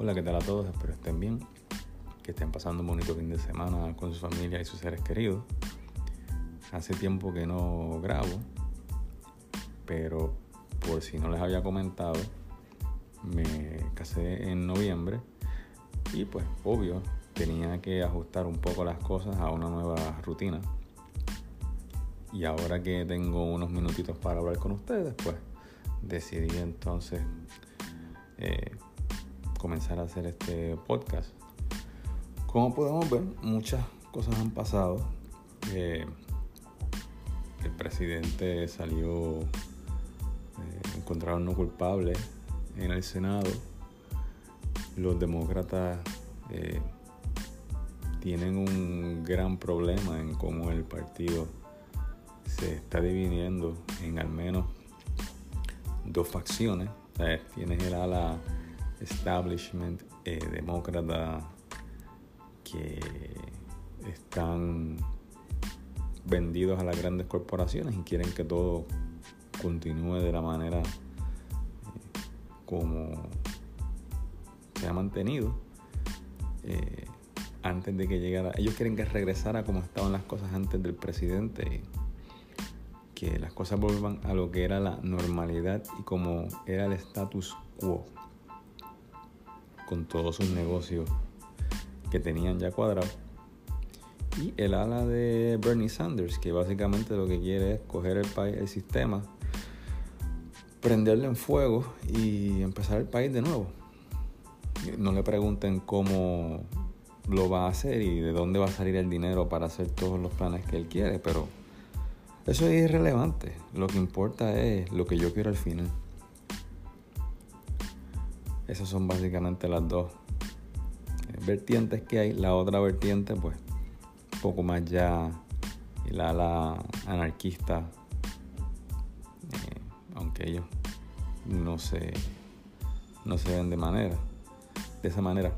Hola, ¿qué tal a todos? Espero estén bien, que estén pasando un bonito fin de semana con su familia y sus seres queridos. Hace tiempo que no grabo, pero por si no les había comentado, me casé en noviembre y pues obvio tenía que ajustar un poco las cosas a una nueva rutina. Y ahora que tengo unos minutitos para hablar con ustedes, pues decidí entonces eh, comenzar a hacer este podcast. Como podemos ver, muchas cosas han pasado. Eh, el presidente salió, eh, encontraron no culpable en el Senado. Los demócratas eh, tienen un gran problema en cómo el partido se está dividiendo en al menos dos facciones. tienes el ala establishment eh, demócrata que están vendidos a las grandes corporaciones y quieren que todo continúe de la manera eh, como se ha mantenido eh, antes de que llegara. Ellos quieren que regresara como estaban las cosas antes del presidente que las cosas vuelvan a lo que era la normalidad y como era el status quo con todos sus negocios que tenían ya cuadrados. Y el ala de Bernie Sanders, que básicamente lo que quiere es coger el, país, el sistema, prenderle en fuego y empezar el país de nuevo. No le pregunten cómo lo va a hacer y de dónde va a salir el dinero para hacer todos los planes que él quiere, pero eso es irrelevante. Lo que importa es lo que yo quiero al final. Esas son básicamente las dos eh, vertientes que hay. La otra vertiente, pues, un poco más ya la ala anarquista, eh, aunque ellos no se, no se ven de manera, de esa manera.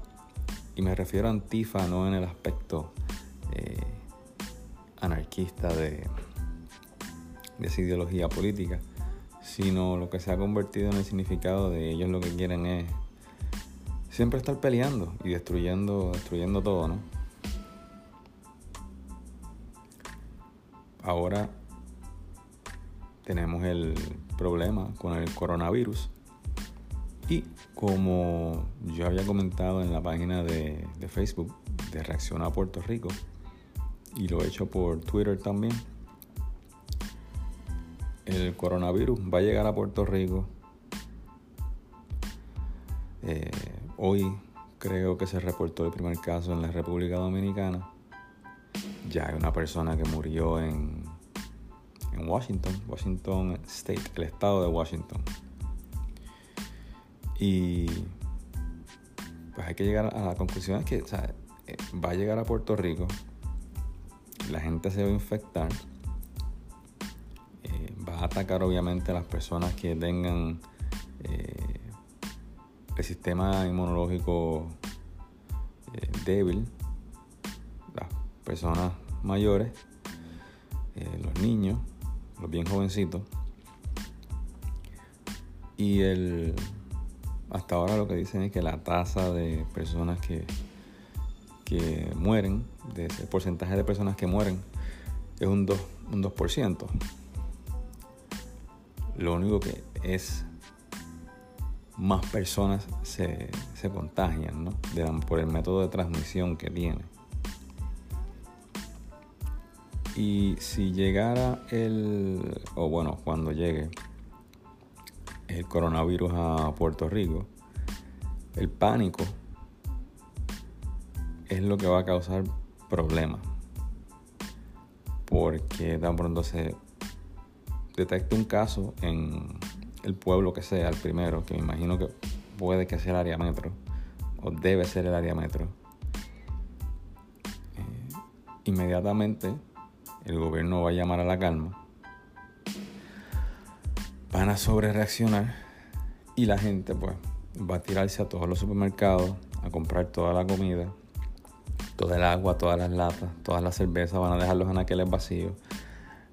Y me refiero a Antifa no en el aspecto eh, anarquista de de esa ideología política, sino lo que se ha convertido en el significado de ellos lo que quieren es siempre estar peleando y destruyendo, destruyendo todo, ¿no? Ahora tenemos el problema con el coronavirus y como yo había comentado en la página de, de Facebook de Reacción a Puerto Rico y lo he hecho por Twitter también, el coronavirus va a llegar a Puerto Rico. Eh, hoy creo que se reportó el primer caso en la República Dominicana. Ya hay una persona que murió en, Washington, Washington State, el estado de Washington. Y pues hay que llegar a la conclusión que eh, va a llegar a Puerto Rico, la gente se va a infectar atacar obviamente a las personas que tengan eh, el sistema inmunológico eh, débil, las personas mayores, eh, los niños, los bien jovencitos. Y el, hasta ahora lo que dicen es que la tasa de personas que, que mueren, de ese porcentaje de personas que mueren, es un 2%. Un 2%. Lo único que es más personas se, contagian ¿no? por el método de transmisión que tiene. Y si llegara el, o bueno, cuando llegue el coronavirus a Puerto Rico, el pánico es lo que va a causar problemas. Porque tan pronto se detecte un caso en el pueblo que sea, el primero, que me imagino que puede que sea el área metro, o debe ser el área metro, eh, inmediatamente el gobierno va a llamar a la calma, van a sobre reaccionar y la gente pues va a tirarse a todos los supermercados a comprar toda la comida, toda el agua, todas las latas, todas las cervezas, van a dejar los anaqueles vacíos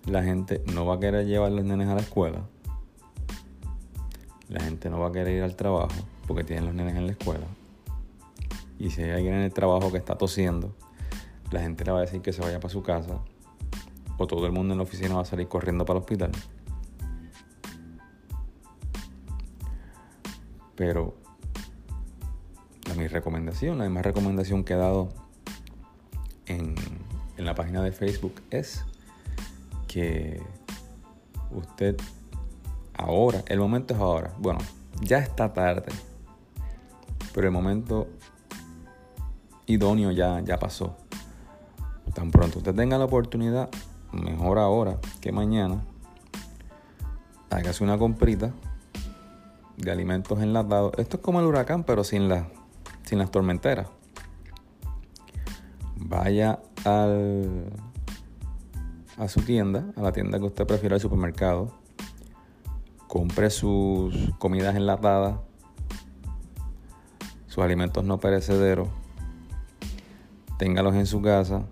la gente no va a querer llevar a los nenes a la escuela. La gente no va a querer ir al trabajo porque tienen los nenes en la escuela. Y si hay alguien en el trabajo que está tosiendo, la gente le va a decir que se vaya para su casa. O todo el mundo en la oficina va a salir corriendo para el hospital. Pero la, mi recomendación, la misma recomendación que he dado en, en la página de Facebook es usted ahora, el momento es ahora. Bueno, ya está tarde, pero el momento idóneo ya, ya pasó. Tan pronto usted tenga la oportunidad, mejor ahora que mañana, hágase una comprita de alimentos enlatados. Esto es como el huracán, pero sin, la, sin las tormenteras. Vaya al, a su tienda, a la tienda que usted prefiera, al supermercado. Compre sus comidas enlatadas, sus alimentos no perecederos. Téngalos en su casa.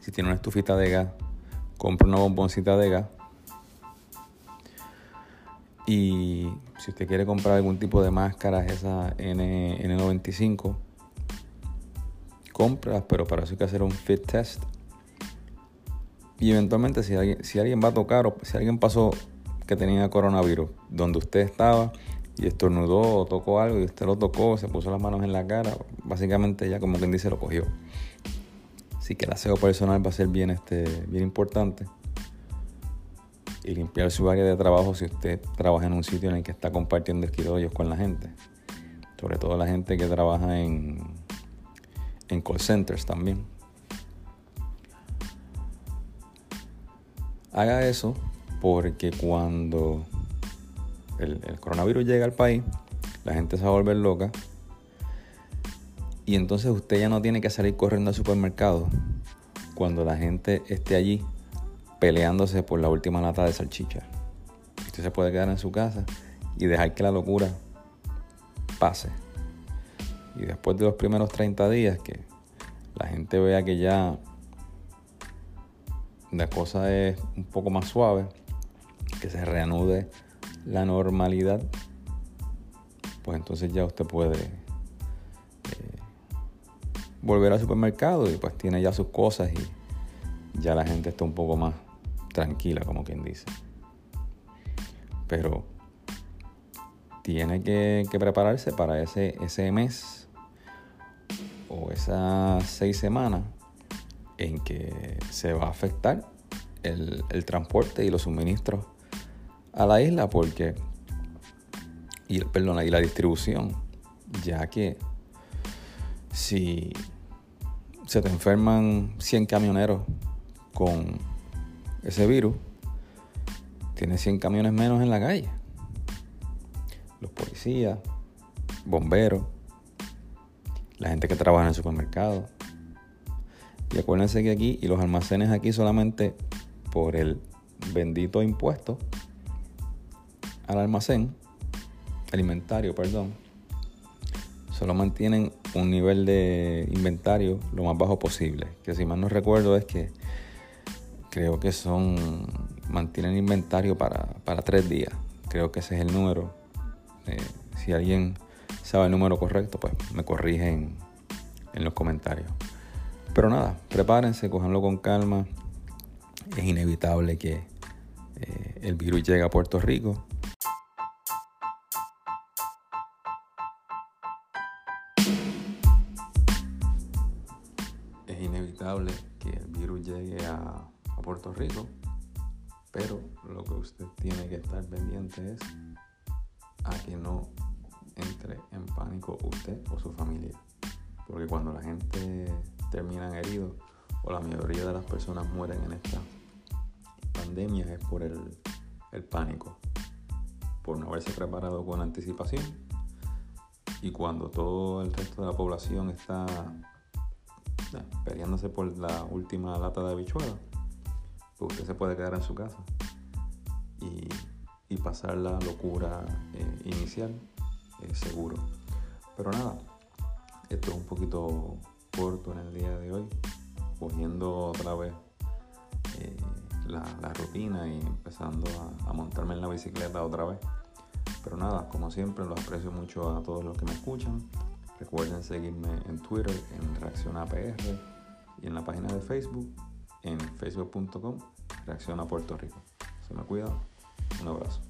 Si tiene una estufita de gas, compre una bomboncita de gas. Y si usted quiere comprar algún tipo de máscaras, esa N, N95, compras, pero para eso hay que hacer un fit test. Y eventualmente si alguien, si alguien va a tocar o si alguien pasó que tenía coronavirus, donde usted estaba y estornudó o tocó algo y usted lo tocó, se puso las manos en la cara, básicamente ya como quien dice lo cogió. Así que el aseo personal va a ser bien, este, bien importante. Y limpiar su área de trabajo si usted trabaja en un sitio en el que está compartiendo esquidollos con la gente. Sobre todo la gente que trabaja en, en call centers también. Haga eso porque cuando el, coronavirus llega al país, la gente se va a volver loca y entonces usted ya no tiene que salir corriendo al supermercado cuando la gente esté allí peleándose por la última lata de salchicha. Usted se puede quedar en su casa y dejar que la locura pase. Y después de los primeros 30 días que la gente vea que ya la cosa es un poco más suave, que se reanude la normalidad, pues entonces ya usted puede eh, volver al supermercado y pues tiene ya sus cosas y ya la gente está un poco más tranquila, como quien dice. Pero tiene que, prepararse para ese, ese mes o esas seis semanas en que se va a afectar el, transporte y los suministros a la isla porque y perdona y la distribución ya que si se te enferman 100 camioneros con ese virus tienes 100 camiones menos en la calle. Los policías bomberos la gente que trabaja en el supermercado y acuérdense que aquí, y los almacenes aquí solamente por el bendito impuesto al almacén, alimentario, perdón, solo mantienen un nivel de inventario lo más bajo posible. Que si mal no recuerdo es que creo que son, mantienen inventario para, tres días. Creo que ese es el número. Eh, si alguien sabe el número correcto, pues me corrigen en los comentarios. Pero nada, prepárense, cojanlo con calma. Es inevitable que eh, el virus llegue a Puerto Rico. Es inevitable que el virus llegue a Puerto Rico. Pero lo que usted tiene que estar pendiente es a que no entre en pánico usted o su familia. Porque cuando la gente terminan heridos o la mayoría de las personas mueren en esta pandemia es por el, pánico, por no haberse preparado con anticipación. Y cuando todo el resto de la población está peleándose por la última lata de habichuela, pues usted se puede quedar en su casa y, pasar la locura eh, inicial eh, seguro. Pero nada, esto es un poquito corto en el día de hoy, cogiendo otra vez eh, la, rutina y empezando a, montarme en la bicicleta otra vez. Pero nada, como siempre, los aprecio mucho a todos los que me escuchan. Recuerden seguirme en Twitter en Reacciona PR y en la página de Facebook en facebook.com Reacciona Puerto Rico. Se me cuida. Un abrazo.